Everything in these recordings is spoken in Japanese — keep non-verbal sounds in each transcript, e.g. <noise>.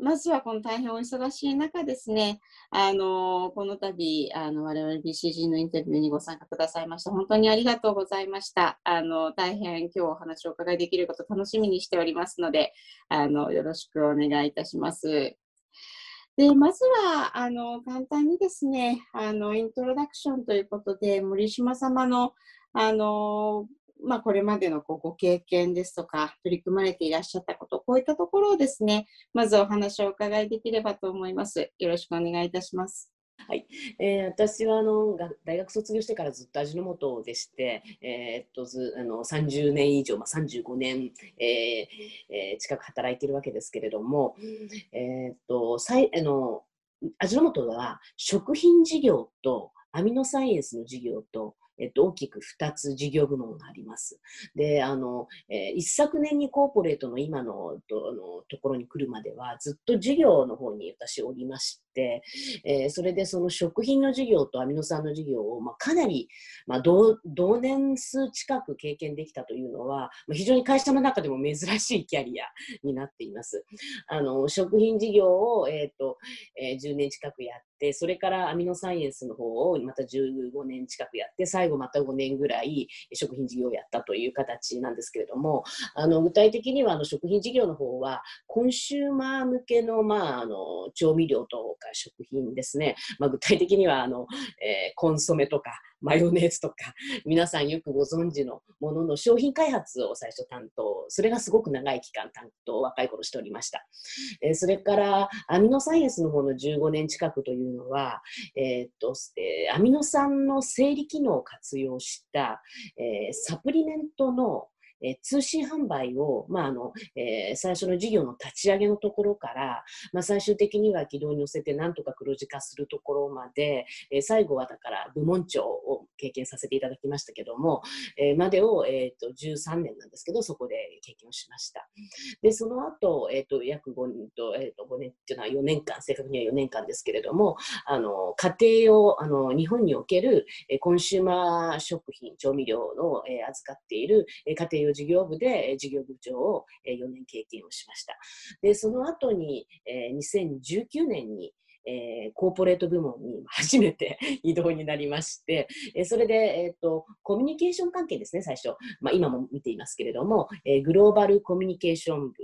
まずはこの大変お忙しい中ですね、あのこの度あの我々 BCG のインタビューにご参加くださいました。本当にありがとうございました。あの大変今日お話をお伺いできること楽しみにしておりますので、あのよろしくお願いいたします。でまずはあの簡単にですねあのイントロダクションということで森島様のあのまあ、これまでのこうご経験ですとか、取り組まれていらっしゃったこと、こういったところをですね、まずお話をお伺いできればと思います。よろしくお願いいたします。はい、えー、私はあの大学卒業してからずっと味の素でして、えー、っとずあの30年以上、まあ、35年、えーえー、近く働いているわけですけれども、えー、っとさいあの味の素は食品事業とアミノサイエンスの事業とえっと、大きく2つ事業部門があります。で、あの、えー、一昨年にコーポレートの今のとのところに来るまでは、ずっと事業の方に私おりまして、えー、それでその食品の事業とアミノ酸の事業を、まあ、かなり、まあ同、同年数近く経験できたというのは、まあ、非常に会社の中でも珍しいキャリアになっています。あの、食品事業を、え、ー、と、えー、10年近くやって、それからアミノサイエンスの方をまた15年近くやって、最後また5年ぐらい食品事業をやったという形なんですけれども、あの具体的にはあの食品事業の方は、コンシューマー向けの,、まあ、あの調味料とか食品ですね、まあ、具体的にはあの、えー、コンソメとか、マヨネーズとか、皆さんよくご存知のものの商品開発を最初担当、それがすごく長い期間担当、若い頃しておりました。えー、それから、アミノサイエンスの方の15年近くというのは、えー、っと、えー、アミノ酸の生理機能を活用した、えサプリメントのえ通信販売を、まああのえー、最初の事業の立ち上げのところから、まあ、最終的には軌道に乗せてなんとか黒字化するところまで、えー、最後はだから部門長を経験させていただきましたけども、えー、までを、えーと、13年なんですけどそこで経験をしました。でその後、えーと、約 5, と,、えーと、5年っていうのは4年間正確には4年間ですけれどもあの家庭用あの日本における、えコンシューマー食品調味料を、え預かっている、え家庭用事業部で事業部長を4年経験をしました。で、その後にえ2019年にえー、コーポレート部門に初めて <laughs> 移動になりまして、えー、それで、えーと、コミュニケーション関係ですね、最初。まあ、今も見ていますけれども、えー、グローバルコミュニケーション部、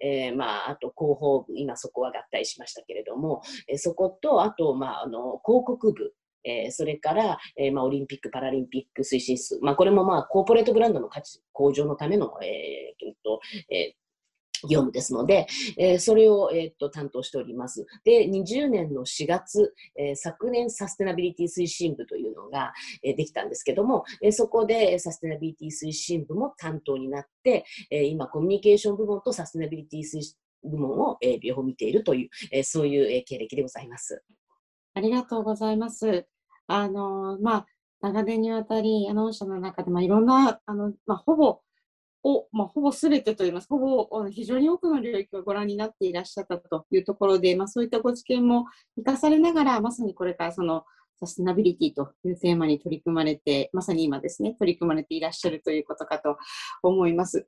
えまあ、あと広報部、今そこは合体しましたけれども、え、そこと、あと、まあ、あの広告部、えー、それから、えーまあ、オリンピック・パラリンピック推進数、まあ、これも、まあ、コーポレートブランドの価値向上のための、えーとえ業務ですので、えー、それを、えー、っと担当しております。で、20年の4月、えー、昨年サステナビリティ推進部というのが、えー、できたんですけども、え、そこでサステナビリティ推進部も担当になって、え、今コミュニケーション部門とサステナビリティ推進部門を、え、両方見ているという、え、そういう、え、経歴でございます。ありがとうございます。あの、まあ、長年にわたり、アナウンサーの中で、まあ、いろんな、あの、まあ、ほぼ、を、まあ、ほぼすべてといいますほぼ非常に多くの領域をご覧になっていらっしゃったというところで、まあ、そういったご知見も生かされながら、まさにこれからそのサステナビリティというテーマに取り組まれて、まさに今ですね、取り組まれていらっしゃるということかと思います。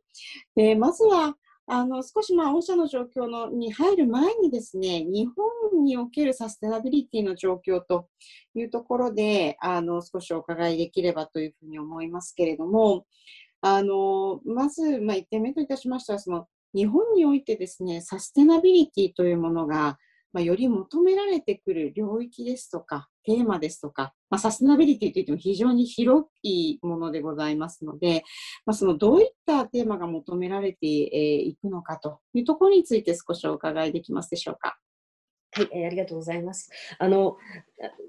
でまずは、あの少しまあ御社の状況のに入る前にですね、日本におけるサステナビリティの状況というところで、あの少しお伺いできればというふうに思いますけれども、あのまず、まあ、1点目といたしましては、その日本においてですね、サステナビリティというものが、まあ、より求められてくる領域ですとか、テーマですとか、まあ、サステナビリティといっても非常に広いものでございますので、まあ、そのどういったテーマが求められていくのかというところについて少しお伺いできますでしょうか。はい、ありがとうございます。あの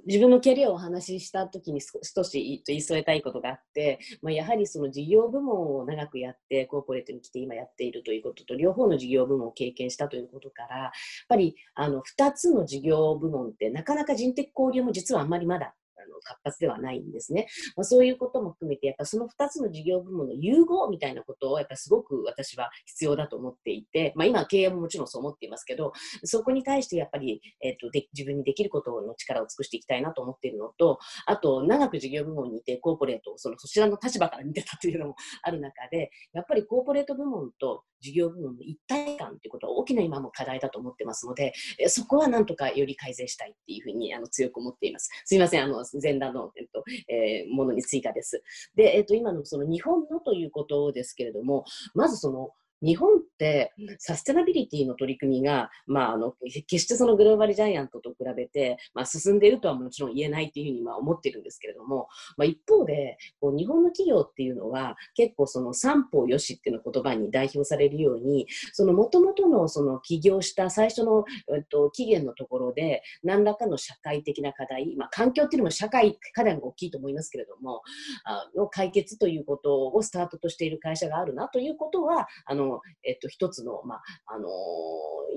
自分のキャリアをお話ししたときに少し言い添えたいことがあって、まあ、やはりその事業部門を長くやってコーポレートに来て今やっているということと両方の事業部門を経験したということからやっぱりあの2つの事業部門ってなかなか人的交流も実はあんまりまだの活発ではないんですね。まあ、そういうことも含めて、やっぱその2つの事業部門の融合みたいなことを、やっぱすごく私は必要だと思っていて、まあ、今経営ももちろんそう思っていますけど、そこに対してやっぱり、えーと、で自分にできることの力を尽くしていきたいなと思っているのと、あと、長く事業部門にいて、コーポレートをそのそちらの立場から見てたというのもある中で、やっぱりコーポレート部門と事業部門の一体感ということは大きな今も課題だと思ってますので、そこはなんとかより改善したいっていうふうにあの強く思っています。すみません、あの前段の、えっとえー、ものに追加です。で、えっと、今のその日本のということですけれども、まずその日本ってサステナビリティの取り組みが、まあ、あの決してそのグローバルジャイアントと比べて、まあ、進んでいるとはもちろん言えないというふうにまあ思っているんですけれども、まあ、一方でこう日本の企業っていうのは結構その三方よしっていうの言葉に代表されるようにその元々のその起業した最初の、えっと、期限のところで何らかの社会的な課題、まあ、環境っていうのも社会課題が大きいと思いますけれどもあの解決ということをスタートとしている会社があるなということはあのえっと、一つの、まあ、あのー、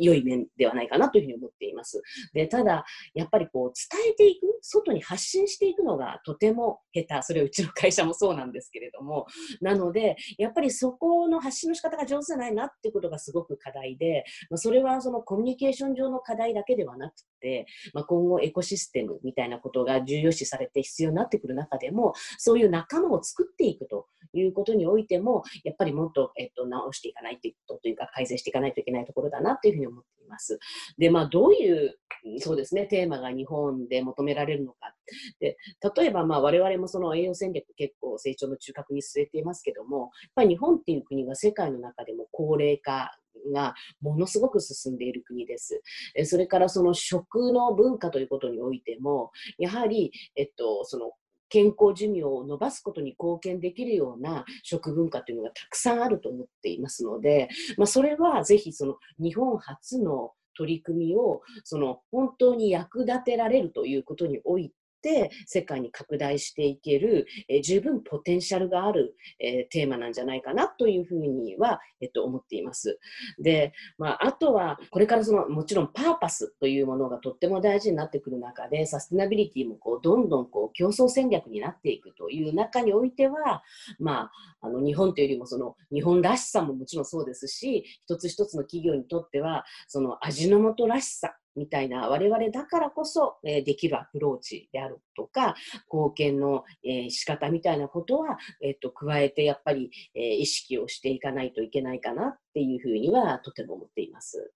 良い面ではないかなというふうに思っています。で、ただ、やっぱりこう、伝えていく、外に発信していくのがとても下手。それはうちの会社もそうなんですけれども。なので、やっぱりそこの発信の仕方が上手じゃないなってことがすごく課題で、まあ、それはそのコミュニケーション上の課題だけではなくて、まあ、今後エコシステムみたいなことが重要視されて必要になってくる中でも、そういう仲間を作っていくということにおいても、やっぱりもっと、えっと、直していかないということというか、改善していかないといけないところだなというふうに思っています。で、まあ、どういう、そうですね、テーマが日本で求められるのか。で、例えば、まあ、我々もその栄養戦略結構成長の中核に据えていますけども、やっぱり日本っていう国が世界の中でも高齢化がものすごく進んでいる国です。それからその食の文化ということにおいても、やはり、えっと、その健康寿命を伸ばすことに貢献できるような食文化というのがたくさんあると思っていますので、まあ、それはぜひその日本初の取り組みをその本当に役立てられるということにおいって世界に拡大していける、えー、十分ポテンシャルがある、えー、テーマなんじゃないかなというふうには、えっと、思っています。で、まあ、あとはこれからそのもちろんパーパスというものがとっても大事になってくる中でサステナビリティもこうどんどんこう競争戦略になっていくという中においては、まあ、あの日本というよりもその日本らしさももちろんそうですし一つ一つの企業にとってはその味の素らしさみたいな我々だからこそ、えー、できるアプローチであるとか貢献の、えー、仕方みたいなことは、えーと、加えてやっぱり、えー、意識をしていかないといけないかなっていうふうにはとても思っています。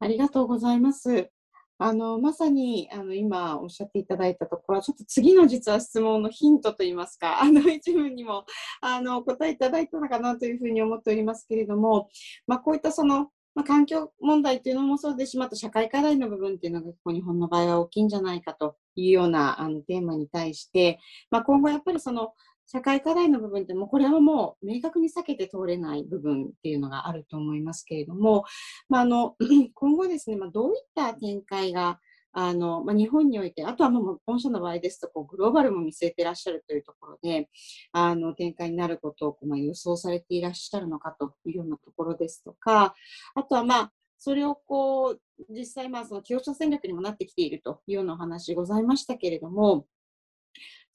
ありがとうございます。あのまさにあの今おっしゃっていただいたところはちょっと次の実は質問のヒントといいますか <laughs> あの一部にもあのお答えいただいたのかなというふうに思っておりますけれども、まあ、こういったそのまあ、環境問題というのもそうですし、また社会課題の部分っていうのが日本の場合は大きいんじゃないかというようなあのテーマに対して、まあ、今後やっぱりその社会課題の部分ってもうこれはもう明確に避けて通れない部分っていうのがあると思いますけれども、まあ、あの <clears throat> 今後ですね、まあ、どういった展開があの、まあ、日本において、あとはもう本社の場合ですとこう、グローバルも見据えてらっしゃるというところで、あの展開になることをこうまあ、予想されていらっしゃるのかというようなところですとか、あとはまあ、それをこう実際、まあ、その業者戦略にもなってきているというようなお話ございましたけれども、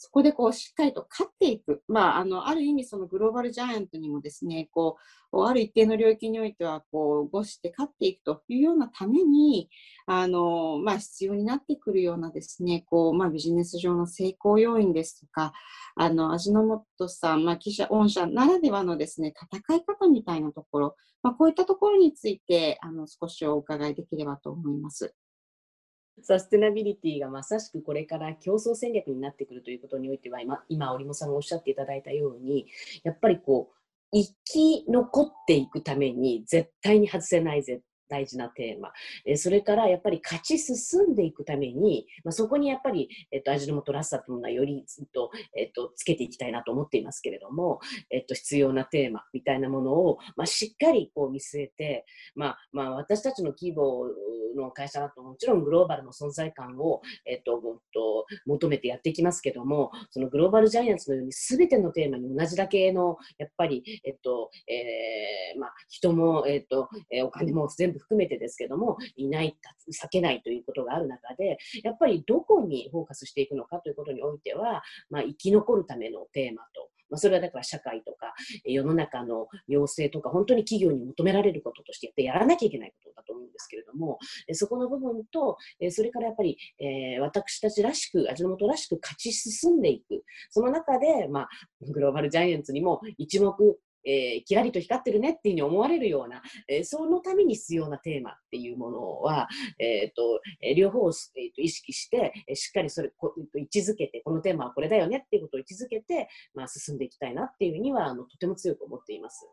そこでこうしっかりと勝っていく、まあ、あのある意味そのグローバルジャイアントにもですねこうある一定の領域においてはこうごして勝っていくというようなためにあの、まあ、必要になってくるようなですねこう、まあ、ビジネス上の成功要因ですとかあの味の素さん、まあ、記者御社ならではのですね戦い方みたいなところ、まあ、こういったところについてあの少しお伺いできればと思います。サステナビリティがまさしくこれから競争戦略になってくるということにおいては今、今織茂さんがおっしゃっていただいたように、やっぱりこう、生き残っていくために絶対に外せないぜ大事なテーマ。えそれからやっぱり勝ち進んでいくために、まあ、そこにやっぱり、えっと、味の素らしさというものはよりずっと、えっと、つけていきたいなと思っていますけれども、えっと、必要なテーマみたいなものを、まあ、しっかりこう見据えて、まあ、まあ、私たちの規模の会社だともちろんグローバルの存在感を、えっと、もっと求めてやっていきますけども、そのグローバルジャイアンツのように全てのテーマに同じだけの、やっぱり、えっと、えー、まあ、人も、えっと、えお金も全部含めてですけども、いない、避けないということがある中で、やっぱりどこにフォーカスしていくのかということにおいては、まあ、生き残るためのテーマと、まあ、それはだから社会とか世の中の要請とか本当に企業に求められることとしてやってやらなきゃいけないことだと思うんですけれどもそこの部分とそれからやっぱり、え、私たちらしく味の素らしく勝ち進んでいく。その中で、まあ、グローバルジャイアンツにも一目えー、キラリと光ってるねっていうふうに思われるような、えー、そのために必要なテーマっていうものは、えーとえー、両方を、えーと、意識して、え、しっかりそれこ、位置づけてこのテーマはこれだよねっていうことを位置づけて、まあ、進んでいきたいなっていうふうにはあのとても強く思っています。